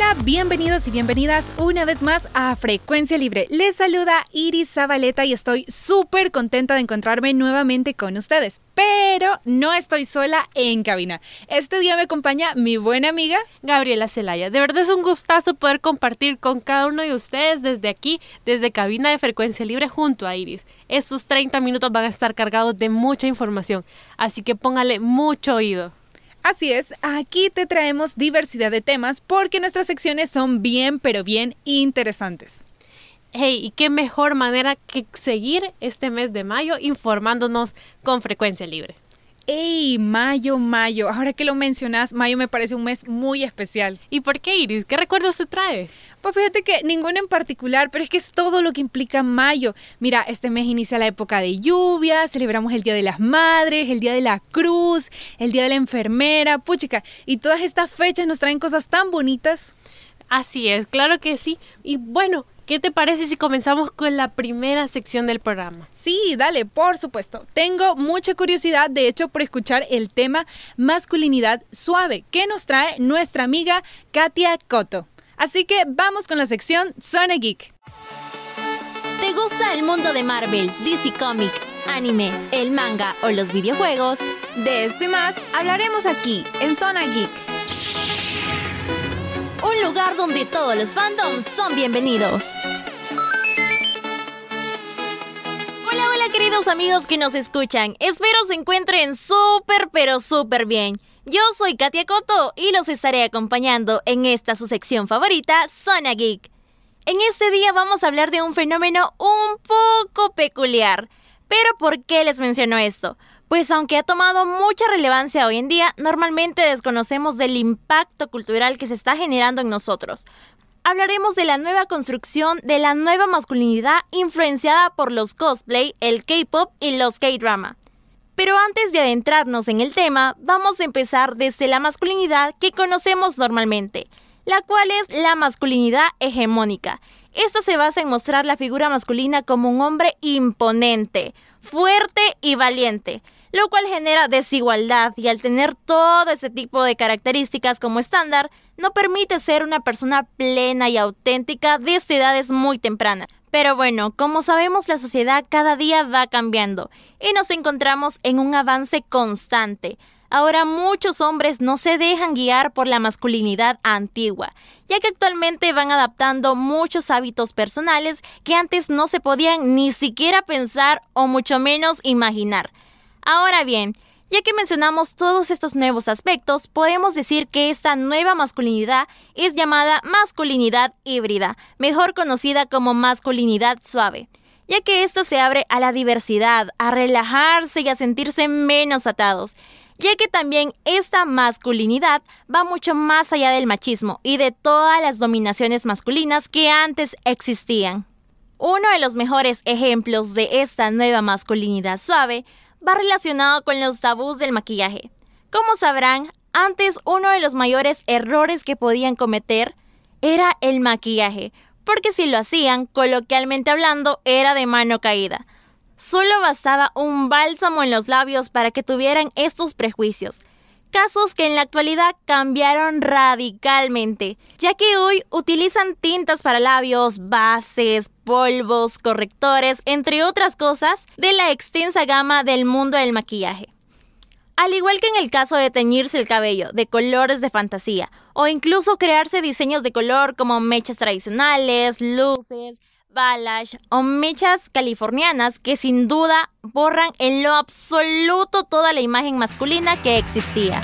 hola, bienvenidos y bienvenidas una vez más a Frecuencia Libre. Les saluda Iris Zabaleta y estoy súper contenta de encontrarme nuevamente con ustedes. Pero no estoy sola en cabina. Este día me acompaña mi buena amiga Gabriela Celaya. De verdad es un gustazo poder compartir con cada uno de ustedes desde aquí, desde cabina de Frecuencia Libre junto a Iris. Estos 30 minutos van a estar cargados de mucha información, así que póngale mucho oído. Así es, aquí te traemos diversidad de temas porque nuestras secciones son bien, pero bien interesantes. Hey, y qué mejor manera que seguir este mes de mayo informándonos con frecuencia libre. ¡Ey! Mayo, mayo. Ahora que lo mencionas, mayo me parece un mes muy especial. ¿Y por qué, Iris? ¿Qué recuerdos te trae? Pues fíjate que ninguno en particular, pero es que es todo lo que implica mayo. Mira, este mes inicia la época de lluvia, celebramos el Día de las Madres, el Día de la Cruz, el Día de la Enfermera, puchica. Y todas estas fechas nos traen cosas tan bonitas. Así es, claro que sí. Y bueno, ¿Qué te parece si comenzamos con la primera sección del programa? Sí, dale, por supuesto. Tengo mucha curiosidad, de hecho, por escuchar el tema masculinidad suave que nos trae nuestra amiga Katia Coto. Así que vamos con la sección Zona Geek. ¿Te gusta el mundo de Marvel, DC Comic, anime, el manga o los videojuegos? De esto y más hablaremos aquí, en Zona Geek. Un lugar donde todos los fandoms son bienvenidos. Hola, hola queridos amigos que nos escuchan. Espero se encuentren súper, pero súper bien. Yo soy Katia Coto y los estaré acompañando en esta su sección favorita, Zona Geek. En este día vamos a hablar de un fenómeno un poco peculiar. Pero ¿por qué les menciono esto? Pues aunque ha tomado mucha relevancia hoy en día, normalmente desconocemos del impacto cultural que se está generando en nosotros. Hablaremos de la nueva construcción de la nueva masculinidad influenciada por los cosplay, el K-pop y los K-drama. Pero antes de adentrarnos en el tema, vamos a empezar desde la masculinidad que conocemos normalmente, la cual es la masculinidad hegemónica. Esta se basa en mostrar la figura masculina como un hombre imponente, fuerte y valiente, lo cual genera desigualdad y al tener todo ese tipo de características como estándar, no permite ser una persona plena y auténtica desde edades muy tempranas. Pero bueno, como sabemos la sociedad cada día va cambiando y nos encontramos en un avance constante. Ahora muchos hombres no se dejan guiar por la masculinidad antigua, ya que actualmente van adaptando muchos hábitos personales que antes no se podían ni siquiera pensar o mucho menos imaginar. Ahora bien, ya que mencionamos todos estos nuevos aspectos, podemos decir que esta nueva masculinidad es llamada masculinidad híbrida, mejor conocida como masculinidad suave, ya que esto se abre a la diversidad, a relajarse y a sentirse menos atados ya que también esta masculinidad va mucho más allá del machismo y de todas las dominaciones masculinas que antes existían. Uno de los mejores ejemplos de esta nueva masculinidad suave va relacionado con los tabús del maquillaje. Como sabrán, antes uno de los mayores errores que podían cometer era el maquillaje, porque si lo hacían, coloquialmente hablando, era de mano caída. Solo bastaba un bálsamo en los labios para que tuvieran estos prejuicios. Casos que en la actualidad cambiaron radicalmente, ya que hoy utilizan tintas para labios, bases, polvos, correctores, entre otras cosas, de la extensa gama del mundo del maquillaje. Al igual que en el caso de teñirse el cabello de colores de fantasía, o incluso crearse diseños de color como mechas tradicionales, luces, balas o mechas californianas que sin duda borran en lo absoluto toda la imagen masculina que existía.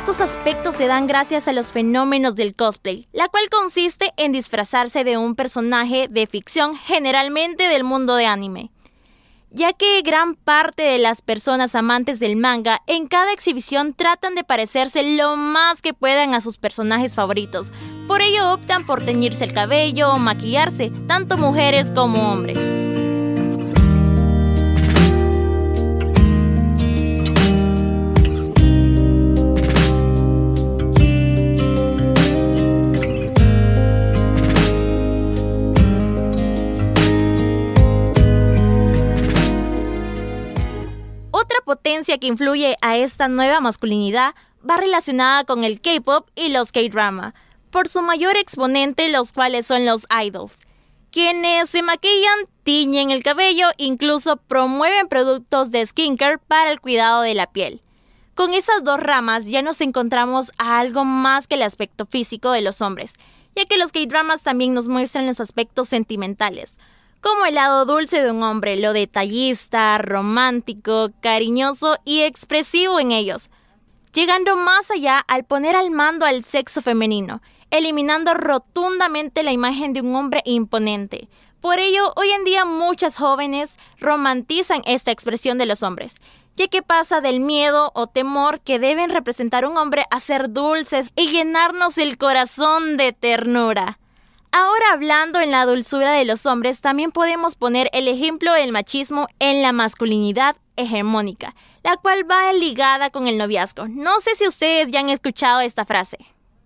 Estos aspectos se dan gracias a los fenómenos del cosplay, la cual consiste en disfrazarse de un personaje de ficción generalmente del mundo de anime. ya que gran parte de las personas amantes del manga en cada exhibición tratan de parecerse lo más que puedan a sus personajes favoritos. Por ello optan por teñirse el cabello o maquillarse, tanto mujeres como hombres. Otra potencia que influye a esta nueva masculinidad va relacionada con el K-pop y los K-drama, por su mayor exponente, los cuales son los idols, quienes se maquillan, tiñen el cabello, incluso promueven productos de skincare para el cuidado de la piel. Con esas dos ramas ya nos encontramos a algo más que el aspecto físico de los hombres, ya que los K-dramas también nos muestran los aspectos sentimentales, como el lado dulce de un hombre, lo detallista, romántico, cariñoso y expresivo en ellos, llegando más allá al poner al mando al sexo femenino, eliminando rotundamente la imagen de un hombre imponente. Por ello, hoy en día muchas jóvenes romantizan esta expresión de los hombres, ya que pasa del miedo o temor que deben representar un hombre a ser dulces y llenarnos el corazón de ternura. Ahora hablando en la dulzura de los hombres, también podemos poner el ejemplo del machismo en la masculinidad hegemónica, la cual va ligada con el noviazgo. No sé si ustedes ya han escuchado esta frase.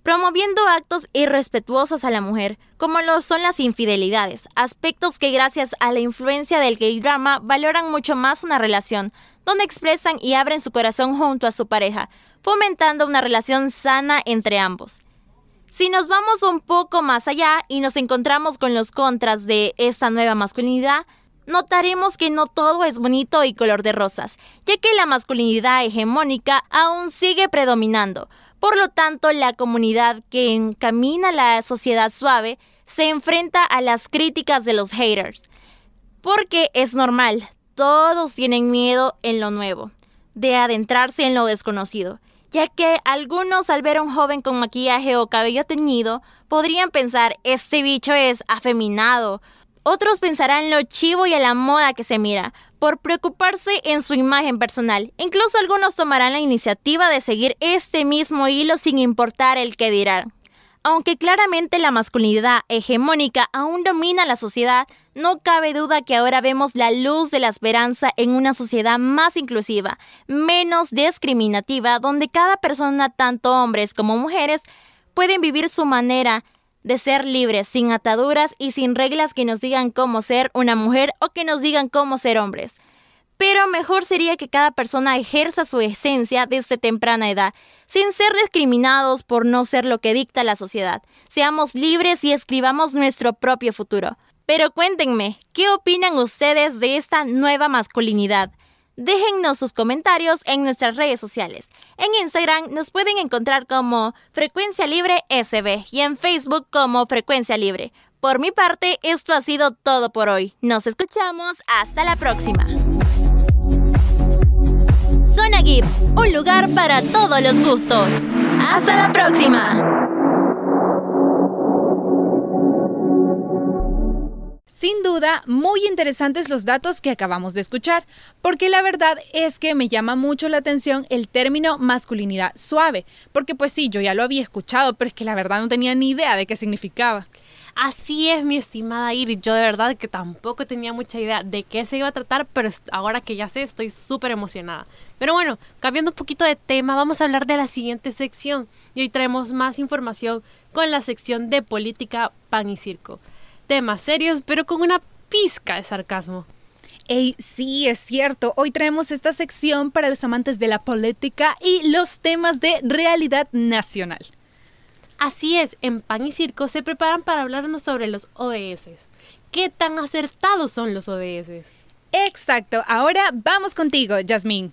Promoviendo actos irrespetuosos a la mujer, como lo son las infidelidades, aspectos que gracias a la influencia del gay drama valoran mucho más una relación, donde expresan y abren su corazón junto a su pareja, fomentando una relación sana entre ambos. Si nos vamos un poco más allá y nos encontramos con los contras de esta nueva masculinidad, notaremos que no todo es bonito y color de rosas, ya que la masculinidad hegemónica aún sigue predominando. Por lo tanto, la comunidad que encamina la sociedad suave se enfrenta a las críticas de los haters. Porque es normal, todos tienen miedo en lo nuevo, de adentrarse en lo desconocido ya que algunos al ver a un joven con maquillaje o cabello teñido podrían pensar, este bicho es afeminado. Otros pensarán lo chivo y a la moda que se mira, por preocuparse en su imagen personal. Incluso algunos tomarán la iniciativa de seguir este mismo hilo sin importar el que dirán. Aunque claramente la masculinidad hegemónica aún domina la sociedad, no cabe duda que ahora vemos la luz de la esperanza en una sociedad más inclusiva, menos discriminativa, donde cada persona, tanto hombres como mujeres, pueden vivir su manera de ser libres, sin ataduras y sin reglas que nos digan cómo ser una mujer o que nos digan cómo ser hombres. Pero mejor sería que cada persona ejerza su esencia desde temprana edad, sin ser discriminados por no ser lo que dicta la sociedad. Seamos libres y escribamos nuestro propio futuro. Pero cuéntenme, ¿qué opinan ustedes de esta nueva masculinidad? Déjennos sus comentarios en nuestras redes sociales. En Instagram nos pueden encontrar como Frecuencia Libre SB y en Facebook como Frecuencia Libre. Por mi parte, esto ha sido todo por hoy. Nos escuchamos hasta la próxima. Zona Geek, un lugar para todos los gustos. ¡Hasta la próxima! Sin duda, muy interesantes los datos que acabamos de escuchar, porque la verdad es que me llama mucho la atención el término masculinidad suave, porque pues sí, yo ya lo había escuchado, pero es que la verdad no tenía ni idea de qué significaba. Así es, mi estimada Iris. Yo de verdad que tampoco tenía mucha idea de qué se iba a tratar, pero ahora que ya sé, estoy súper emocionada. Pero bueno, cambiando un poquito de tema, vamos a hablar de la siguiente sección. Y hoy traemos más información con la sección de política, pan y circo. Temas serios, pero con una pizca de sarcasmo. Ey, sí, es cierto. Hoy traemos esta sección para los amantes de la política y los temas de realidad nacional. Así es, en Pan y Circo se preparan para hablarnos sobre los ODS. ¿Qué tan acertados son los ODS? Exacto, ahora vamos contigo, Jasmine.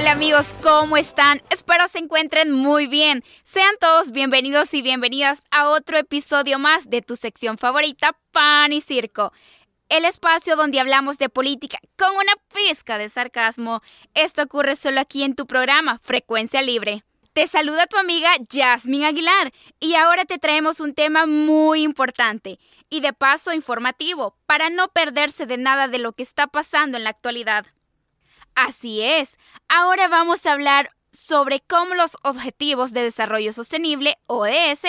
Hola, amigos, ¿cómo están? Espero se encuentren muy bien. Sean todos bienvenidos y bienvenidas a otro episodio más de tu sección favorita, Pan y Circo. El espacio donde hablamos de política con una pizca de sarcasmo. Esto ocurre solo aquí en tu programa, Frecuencia Libre. Te saluda tu amiga Jasmine Aguilar y ahora te traemos un tema muy importante y de paso informativo para no perderse de nada de lo que está pasando en la actualidad. Así es, ahora vamos a hablar sobre cómo los Objetivos de Desarrollo Sostenible, ODS,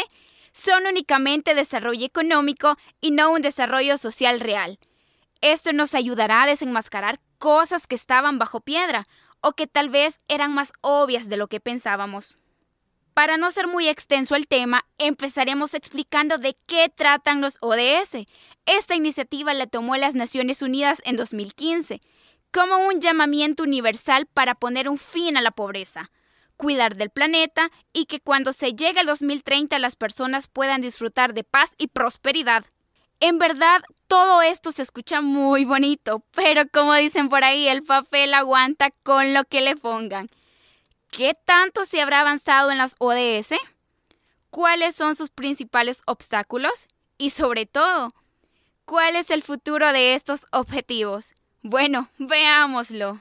son únicamente desarrollo económico y no un desarrollo social real. Esto nos ayudará a desenmascarar cosas que estaban bajo piedra o que tal vez eran más obvias de lo que pensábamos. Para no ser muy extenso el tema, empezaremos explicando de qué tratan los ODS. Esta iniciativa la tomó las Naciones Unidas en 2015 como un llamamiento universal para poner un fin a la pobreza, cuidar del planeta y que cuando se llegue al 2030 las personas puedan disfrutar de paz y prosperidad. En verdad, todo esto se escucha muy bonito, pero como dicen por ahí, el papel aguanta con lo que le pongan. ¿Qué tanto se habrá avanzado en las ODS? ¿Cuáles son sus principales obstáculos? Y sobre todo, ¿cuál es el futuro de estos objetivos? Bueno, veámoslo.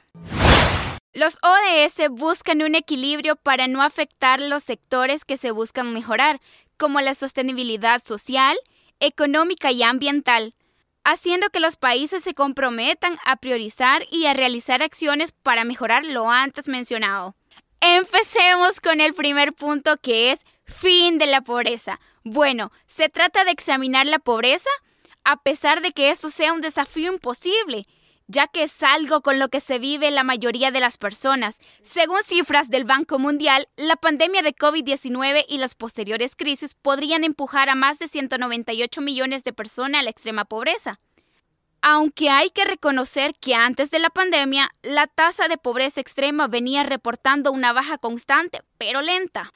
Los ODS buscan un equilibrio para no afectar los sectores que se buscan mejorar, como la sostenibilidad social, económica y ambiental, haciendo que los países se comprometan a priorizar y a realizar acciones para mejorar lo antes mencionado. Empecemos con el primer punto que es fin de la pobreza. Bueno, se trata de examinar la pobreza a pesar de que esto sea un desafío imposible ya que es algo con lo que se vive la mayoría de las personas. Según cifras del Banco Mundial, la pandemia de COVID-19 y las posteriores crisis podrían empujar a más de 198 millones de personas a la extrema pobreza. Aunque hay que reconocer que antes de la pandemia, la tasa de pobreza extrema venía reportando una baja constante, pero lenta.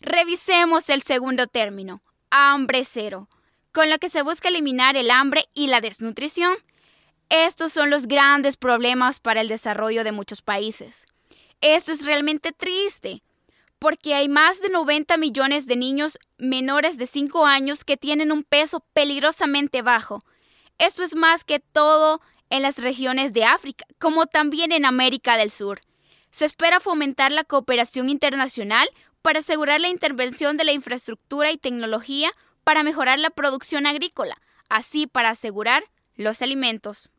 Revisemos el segundo término, hambre cero con lo que se busca eliminar el hambre y la desnutrición. Estos son los grandes problemas para el desarrollo de muchos países. Esto es realmente triste, porque hay más de 90 millones de niños menores de 5 años que tienen un peso peligrosamente bajo. Esto es más que todo en las regiones de África, como también en América del Sur. Se espera fomentar la cooperación internacional para asegurar la intervención de la infraestructura y tecnología para mejorar la producción agrícola, así para asegurar los alimentos.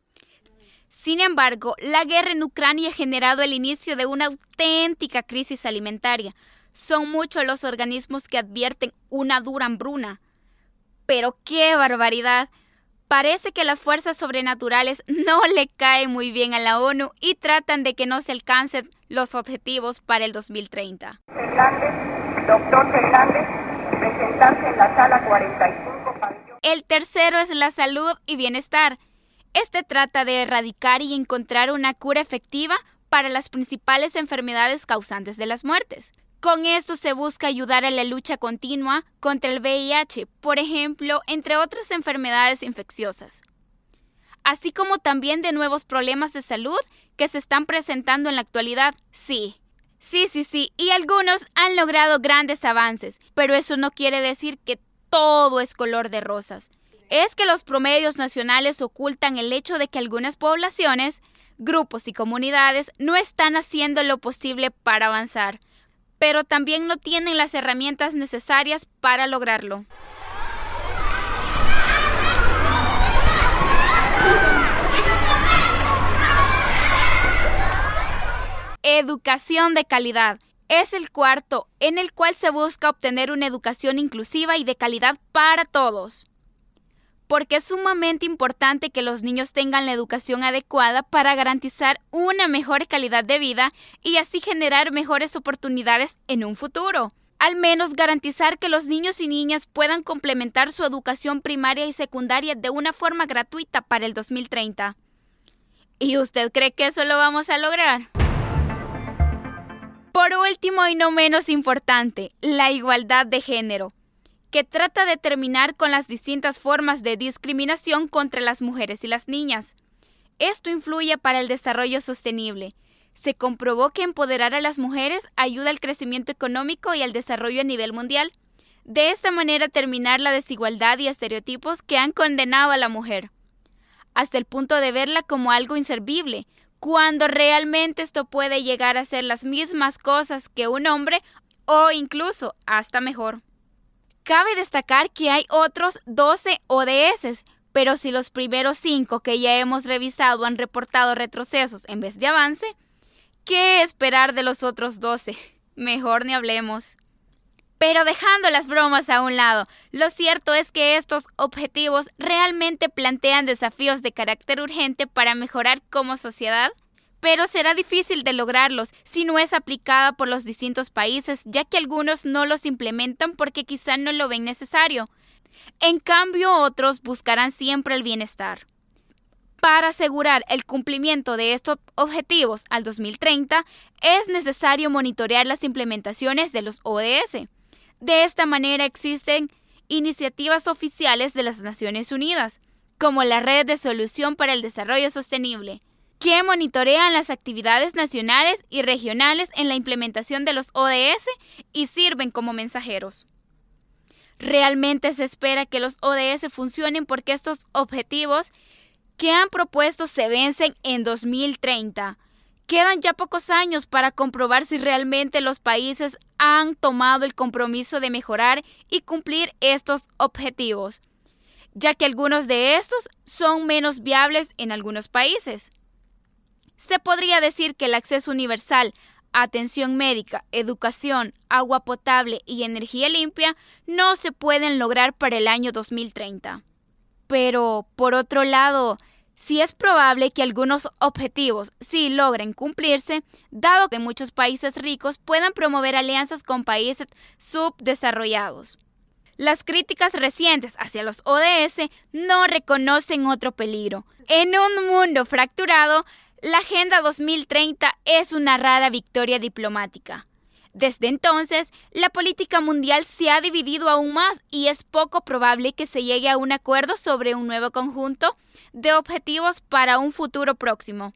Sin embargo, la guerra en Ucrania ha generado el inicio de una auténtica crisis alimentaria. Son muchos los organismos que advierten una dura hambruna. Pero qué barbaridad. Parece que las fuerzas sobrenaturales no le caen muy bien a la ONU y tratan de que no se alcancen los objetivos para el 2030. doctor en la sala 45 El tercero es la salud y bienestar. Este trata de erradicar y encontrar una cura efectiva para las principales enfermedades causantes de las muertes. Con esto se busca ayudar a la lucha continua contra el VIH, por ejemplo, entre otras enfermedades infecciosas, así como también de nuevos problemas de salud que se están presentando en la actualidad. Sí, Sí, sí, sí, y algunos han logrado grandes avances, pero eso no quiere decir que todo es color de rosas. Es que los promedios nacionales ocultan el hecho de que algunas poblaciones, grupos y comunidades no están haciendo lo posible para avanzar, pero también no tienen las herramientas necesarias para lograrlo. Educación de calidad. Es el cuarto, en el cual se busca obtener una educación inclusiva y de calidad para todos. Porque es sumamente importante que los niños tengan la educación adecuada para garantizar una mejor calidad de vida y así generar mejores oportunidades en un futuro. Al menos garantizar que los niños y niñas puedan complementar su educación primaria y secundaria de una forma gratuita para el 2030. ¿Y usted cree que eso lo vamos a lograr? Por último y no menos importante, la igualdad de género, que trata de terminar con las distintas formas de discriminación contra las mujeres y las niñas. Esto influye para el desarrollo sostenible. Se comprobó que empoderar a las mujeres ayuda al crecimiento económico y al desarrollo a nivel mundial. De esta manera terminar la desigualdad y estereotipos que han condenado a la mujer, hasta el punto de verla como algo inservible, cuando realmente esto puede llegar a ser las mismas cosas que un hombre o incluso hasta mejor. Cabe destacar que hay otros 12 ODS, pero si los primeros 5 que ya hemos revisado han reportado retrocesos en vez de avance, ¿qué esperar de los otros 12? Mejor ni hablemos. Pero dejando las bromas a un lado, lo cierto es que estos objetivos realmente plantean desafíos de carácter urgente para mejorar como sociedad, pero será difícil de lograrlos si no es aplicada por los distintos países, ya que algunos no los implementan porque quizá no lo ven necesario. En cambio, otros buscarán siempre el bienestar. Para asegurar el cumplimiento de estos objetivos al 2030, es necesario monitorear las implementaciones de los ODS. De esta manera existen iniciativas oficiales de las Naciones Unidas, como la Red de Solución para el Desarrollo Sostenible, que monitorean las actividades nacionales y regionales en la implementación de los ODS y sirven como mensajeros. Realmente se espera que los ODS funcionen porque estos objetivos que han propuesto se vencen en 2030. Quedan ya pocos años para comprobar si realmente los países han tomado el compromiso de mejorar y cumplir estos objetivos, ya que algunos de estos son menos viables en algunos países. Se podría decir que el acceso universal atención médica, educación, agua potable y energía limpia no se pueden lograr para el año 2030. Pero, por otro lado, sí es probable que algunos objetivos sí logren cumplirse, dado que muchos países ricos puedan promover alianzas con países subdesarrollados. Las críticas recientes hacia los ODS no reconocen otro peligro. En un mundo fracturado, la Agenda 2030 es una rara victoria diplomática. Desde entonces, la política mundial se ha dividido aún más y es poco probable que se llegue a un acuerdo sobre un nuevo conjunto de objetivos para un futuro próximo.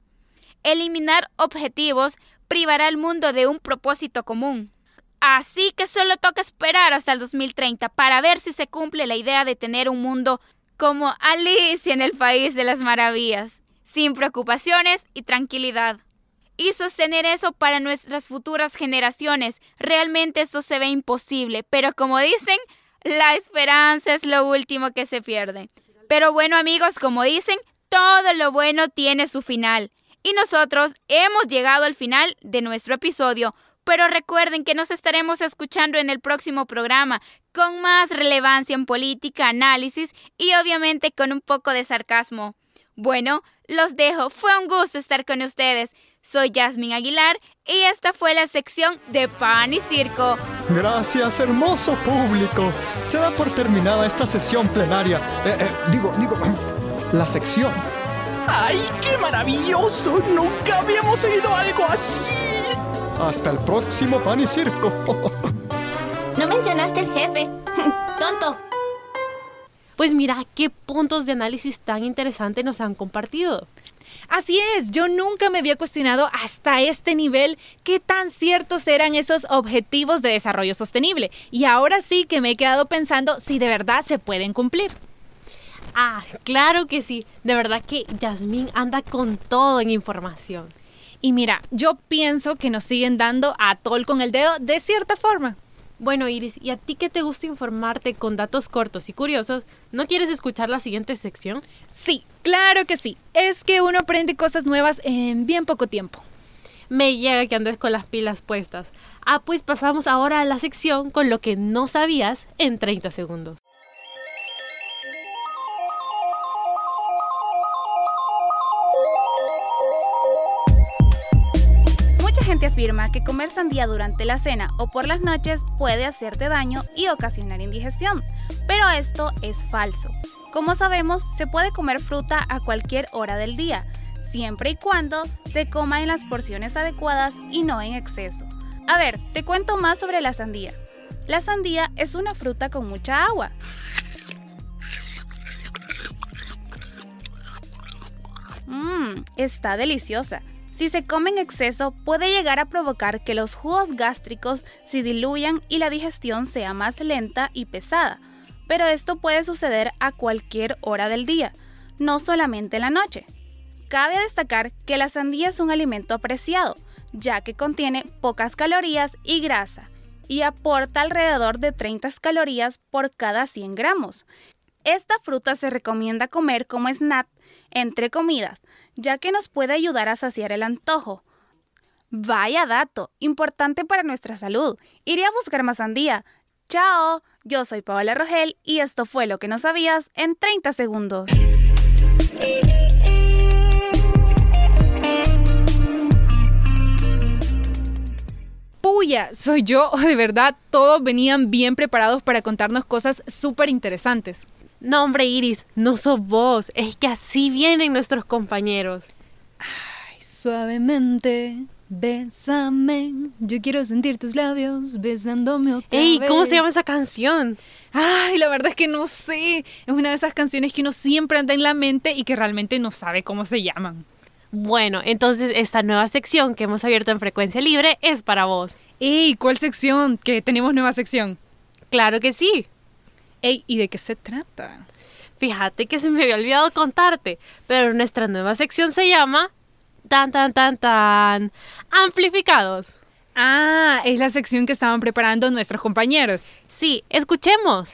Eliminar objetivos privará al mundo de un propósito común. Así que solo toca esperar hasta el 2030 para ver si se cumple la idea de tener un mundo como Alicia en el País de las Maravillas sin preocupaciones y tranquilidad. Y sostener eso para nuestras futuras generaciones, realmente eso se ve imposible, pero como dicen, la esperanza es lo último que se pierde. Pero bueno amigos, como dicen, todo lo bueno tiene su final. Y nosotros hemos llegado al final de nuestro episodio, pero recuerden que nos estaremos escuchando en el próximo programa con más relevancia en política, análisis y obviamente con un poco de sarcasmo. Bueno, los dejo. Fue un gusto estar con ustedes. Soy Jasmine Aguilar y esta fue la sección de Pan y Circo. Gracias, hermoso público. Se da por terminada esta sesión plenaria. Eh, eh, digo, digo, la sección. ¡Ay, qué maravilloso! Nunca habíamos oído algo así. Hasta el próximo Pan y Circo. No mencionaste el jefe. Tonto. Pues mira qué puntos de análisis tan interesantes nos han compartido. Así es, yo nunca me había cuestionado hasta este nivel qué tan ciertos eran esos objetivos de desarrollo sostenible. Y ahora sí que me he quedado pensando si de verdad se pueden cumplir. Ah, claro que sí. De verdad que Yasmín anda con todo en información. Y mira, yo pienso que nos siguen dando a tol con el dedo de cierta forma. Bueno, Iris, ¿y a ti que te gusta informarte con datos cortos y curiosos? ¿No quieres escuchar la siguiente sección? Sí, claro que sí. Es que uno aprende cosas nuevas en bien poco tiempo. Me llega que andes con las pilas puestas. Ah, pues pasamos ahora a la sección con lo que no sabías en 30 segundos. Gente afirma que comer sandía durante la cena o por las noches puede hacerte daño y ocasionar indigestión, pero esto es falso. Como sabemos, se puede comer fruta a cualquier hora del día, siempre y cuando se coma en las porciones adecuadas y no en exceso. A ver, te cuento más sobre la sandía. La sandía es una fruta con mucha agua. Mmm, está deliciosa. Si se come en exceso, puede llegar a provocar que los jugos gástricos se diluyan y la digestión sea más lenta y pesada. Pero esto puede suceder a cualquier hora del día, no solamente en la noche. Cabe destacar que la sandía es un alimento apreciado, ya que contiene pocas calorías y grasa, y aporta alrededor de 30 calorías por cada 100 gramos. Esta fruta se recomienda comer como snack entre comidas, ya que nos puede ayudar a saciar el antojo. Vaya dato, importante para nuestra salud. Iré a buscar más sandía. Chao, yo soy Paola Rogel y esto fue lo que no sabías en 30 segundos. Puya, soy yo, de verdad, todos venían bien preparados para contarnos cosas súper interesantes. No, hombre, Iris, no sos vos. Es que así vienen nuestros compañeros. Ay, suavemente, bésame. Yo quiero sentir tus labios besándome otra Ey, vez. ¿cómo se llama esa canción? Ay, la verdad es que no sé. Es una de esas canciones que uno siempre anda en la mente y que realmente no sabe cómo se llaman. Bueno, entonces esta nueva sección que hemos abierto en Frecuencia Libre es para vos. Ey, ¿cuál sección? Que tenemos nueva sección. Claro que sí. Ey, ¿y de qué se trata? Fíjate que se me había olvidado contarte, pero nuestra nueva sección se llama tan tan tan tan amplificados. Ah, es la sección que estaban preparando nuestros compañeros. Sí, escuchemos.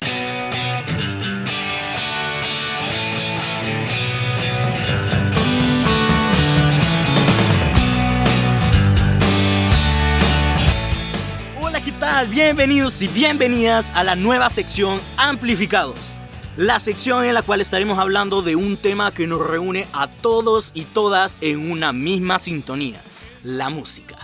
Tal? Bienvenidos y bienvenidas a la nueva sección Amplificados. La sección en la cual estaremos hablando de un tema que nos reúne a todos y todas en una misma sintonía, la música.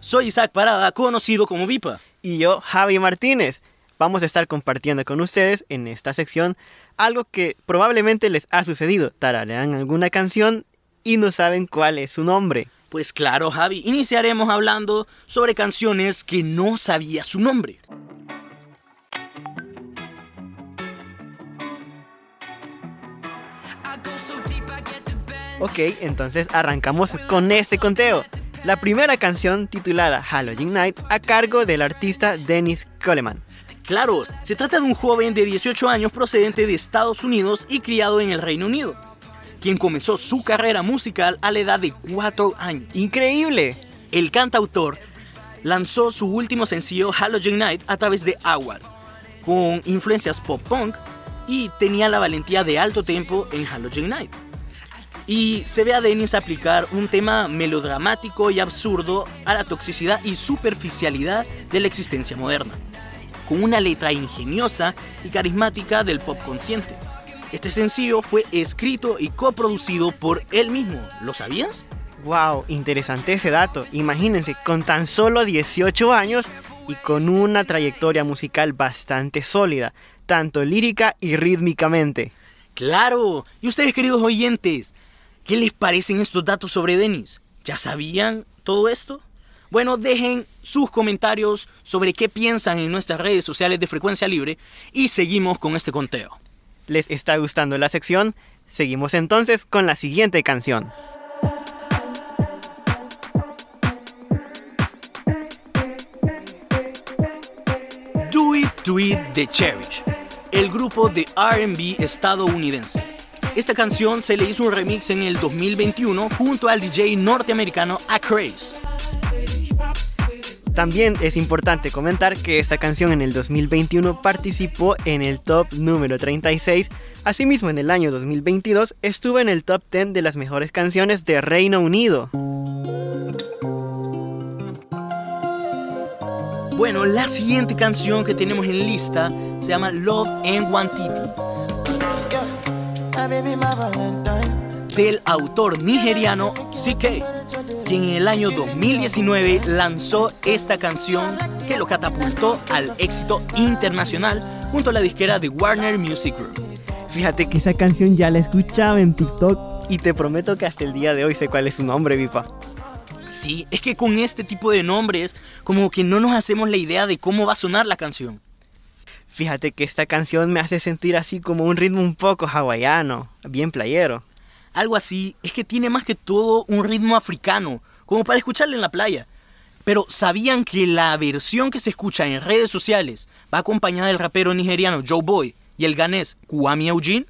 Soy Isaac Parada, conocido como Vipa. Y yo, Javi Martínez. Vamos a estar compartiendo con ustedes en esta sección algo que probablemente les ha sucedido. Tararean alguna canción y no saben cuál es su nombre. Pues claro, Javi, iniciaremos hablando sobre canciones que no sabía su nombre. Ok, entonces arrancamos con este conteo. La primera canción titulada Halloween Night a cargo del artista Dennis Coleman. Claro, se trata de un joven de 18 años procedente de Estados Unidos y criado en el Reino Unido, quien comenzó su carrera musical a la edad de 4 años. ¡Increíble! El cantautor lanzó su último sencillo Halloween Night a través de Award, con influencias pop punk y tenía la valentía de alto tempo en Halloween Night. Y se ve a Dennis aplicar un tema melodramático y absurdo a la toxicidad y superficialidad de la existencia moderna, con una letra ingeniosa y carismática del pop consciente. Este sencillo fue escrito y coproducido por él mismo, ¿lo sabías? Wow, interesante ese dato. Imagínense, con tan solo 18 años y con una trayectoria musical bastante sólida, tanto lírica y rítmicamente. Claro, y ustedes queridos oyentes, ¿qué les parecen estos datos sobre Dennis? ¿Ya sabían todo esto? Bueno, dejen sus comentarios sobre qué piensan en nuestras redes sociales de Frecuencia Libre y seguimos con este conteo. ¿Les está gustando la sección? Seguimos entonces con la siguiente canción. Do It, Do It de Cherish, el grupo de RB estadounidense. Esta canción se le hizo un remix en el 2021 junto al DJ norteamericano Acraze. También es importante comentar que esta canción en el 2021 participó en el top número 36, asimismo en el año 2022 estuvo en el top 10 de las mejores canciones de Reino Unido. Bueno, la siguiente canción que tenemos en lista se llama Love and Wantiti. Del autor nigeriano CK, quien en el año 2019 lanzó esta canción que lo catapultó al éxito internacional junto a la disquera de Warner Music Group. Fíjate que esa canción ya la escuchaba en TikTok y te prometo que hasta el día de hoy sé cuál es su nombre, Vipa. Sí, es que con este tipo de nombres, como que no nos hacemos la idea de cómo va a sonar la canción. Fíjate que esta canción me hace sentir así como un ritmo un poco hawaiano, bien playero. Algo así, es que tiene más que todo un ritmo africano, como para escucharle en la playa. Pero ¿sabían que la versión que se escucha en redes sociales va acompañada del rapero nigeriano Joe Boy y el ganés Kwame Eugene?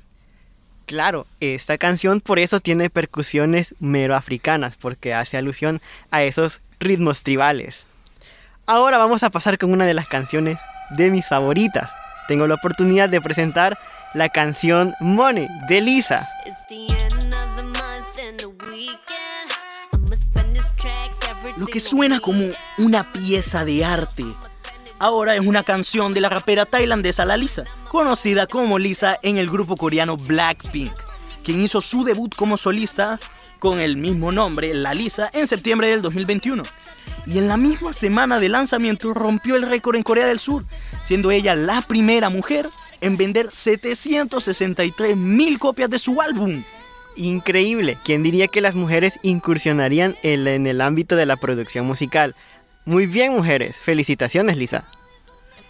Claro, esta canción por eso tiene percusiones mero africanas, porque hace alusión a esos ritmos tribales. Ahora vamos a pasar con una de las canciones de mis favoritas. Tengo la oportunidad de presentar la canción Money de Lisa. Lo que suena como una pieza de arte. Ahora es una canción de la rapera tailandesa La Lisa, conocida como Lisa en el grupo coreano Blackpink, quien hizo su debut como solista con el mismo nombre, La Lisa, en septiembre del 2021. Y en la misma semana de lanzamiento rompió el récord en Corea del Sur, siendo ella la primera mujer en vender 763 mil copias de su álbum. Increíble, ¿quién diría que las mujeres incursionarían en, en el ámbito de la producción musical? Muy bien, mujeres, felicitaciones, Lisa.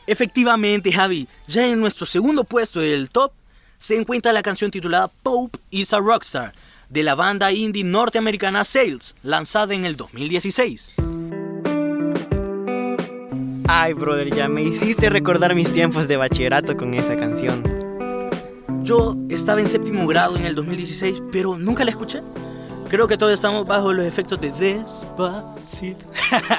Efectivamente, Javi, ya en nuestro segundo puesto del top se encuentra la canción titulada Pope is a Rockstar de la banda indie norteamericana Sales, lanzada en el 2016. Ay, brother, ya me hiciste recordar mis tiempos de bachillerato con esa canción. Yo estaba en séptimo grado en el 2016, pero nunca la escuché. Creo que todos estamos bajo los efectos de Despacito.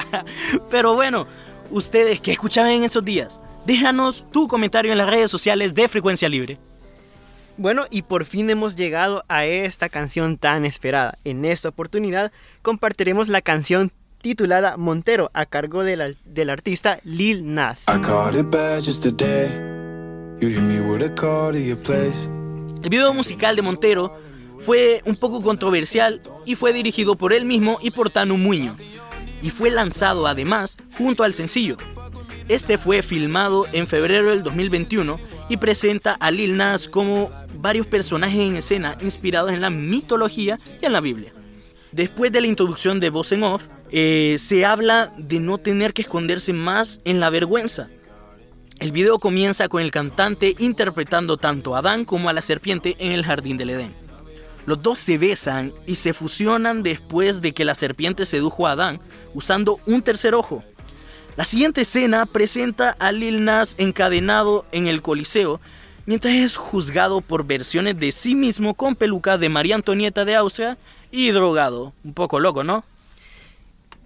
pero bueno, ustedes que escuchaban en esos días, déjanos tu comentario en las redes sociales de Frecuencia Libre. Bueno, y por fin hemos llegado a esta canción tan esperada. En esta oportunidad compartiremos la canción titulada Montero a cargo del, del artista Lil Nas. El video musical de Montero fue un poco controversial y fue dirigido por él mismo y por Tanu Muño. Y fue lanzado además junto al sencillo. Este fue filmado en febrero del 2021 y presenta a Lil Nas como varios personajes en escena inspirados en la mitología y en la Biblia. Después de la introducción de voz en off, eh, se habla de no tener que esconderse más en la vergüenza. El video comienza con el cantante interpretando tanto a Adán como a la serpiente en el jardín del Edén. Los dos se besan y se fusionan después de que la serpiente sedujo a Adán usando un tercer ojo. La siguiente escena presenta a Lil Nas encadenado en el Coliseo mientras es juzgado por versiones de sí mismo con peluca de María Antonieta de Austria y drogado. Un poco loco, ¿no?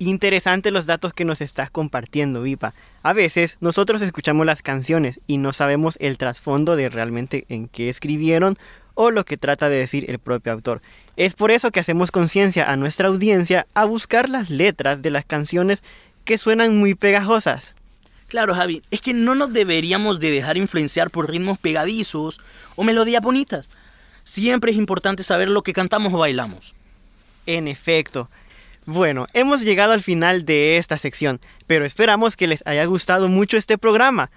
Interesante los datos que nos estás compartiendo, Vipa. A veces nosotros escuchamos las canciones y no sabemos el trasfondo de realmente en qué escribieron o lo que trata de decir el propio autor. Es por eso que hacemos conciencia a nuestra audiencia a buscar las letras de las canciones que suenan muy pegajosas. Claro, Javi, es que no nos deberíamos de dejar influenciar por ritmos pegadizos o melodías bonitas. Siempre es importante saber lo que cantamos o bailamos. En efecto. Bueno, hemos llegado al final de esta sección, pero esperamos que les haya gustado mucho este programa.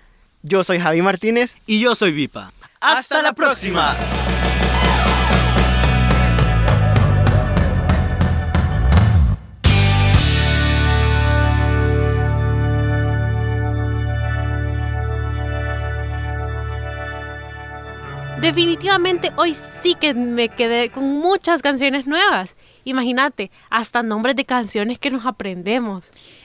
Yo soy Javi Martínez. Y yo soy Vipa. ¡Hasta, la próxima! Definitivamente hoy sí que me quedé con muchas canciones nuevas. Imagínate, hasta nombres de canciones que nos aprendemos.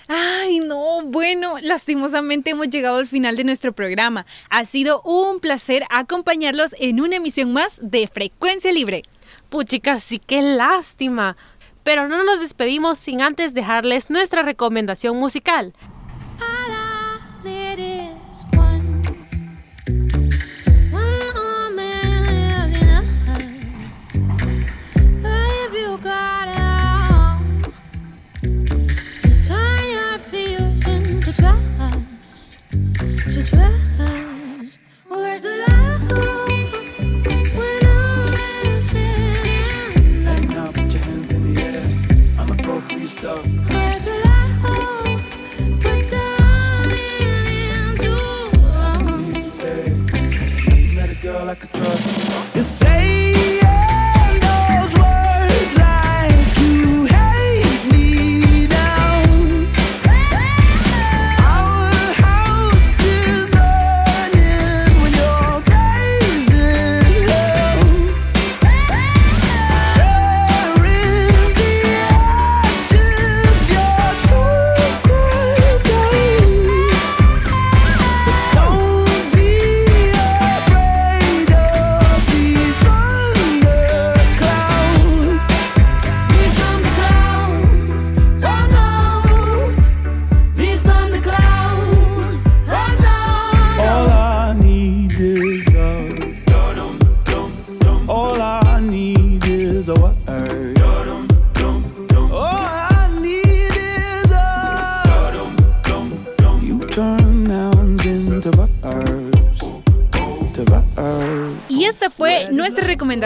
Ay, no, bueno, lastimosamente hemos llegado al final de nuestro programa. Ha sido un placer acompañarlos en una emisión más de Frecuencia Libre. Puchica, sí qué lástima. Pero no nos despedimos sin antes dejarles nuestra recomendación musical.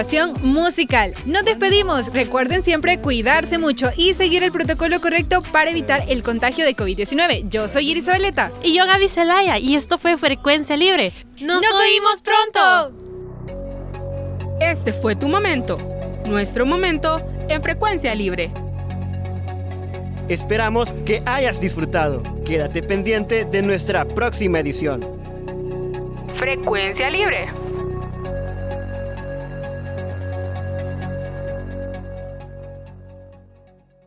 Recomendación musical. Nos despedimos. Recuerden siempre cuidarse mucho y seguir el protocolo correcto para evitar el contagio de COVID-19. Yo soy Iris Zabaleta. Y yo Gaby Zelaya y esto fue Frecuencia Libre. ¡Nos, oímos pronto! Este fue tu momento, nuestro momento en Frecuencia Libre. Esperamos que hayas disfrutado. Quédate pendiente de nuestra próxima edición. Frecuencia Libre.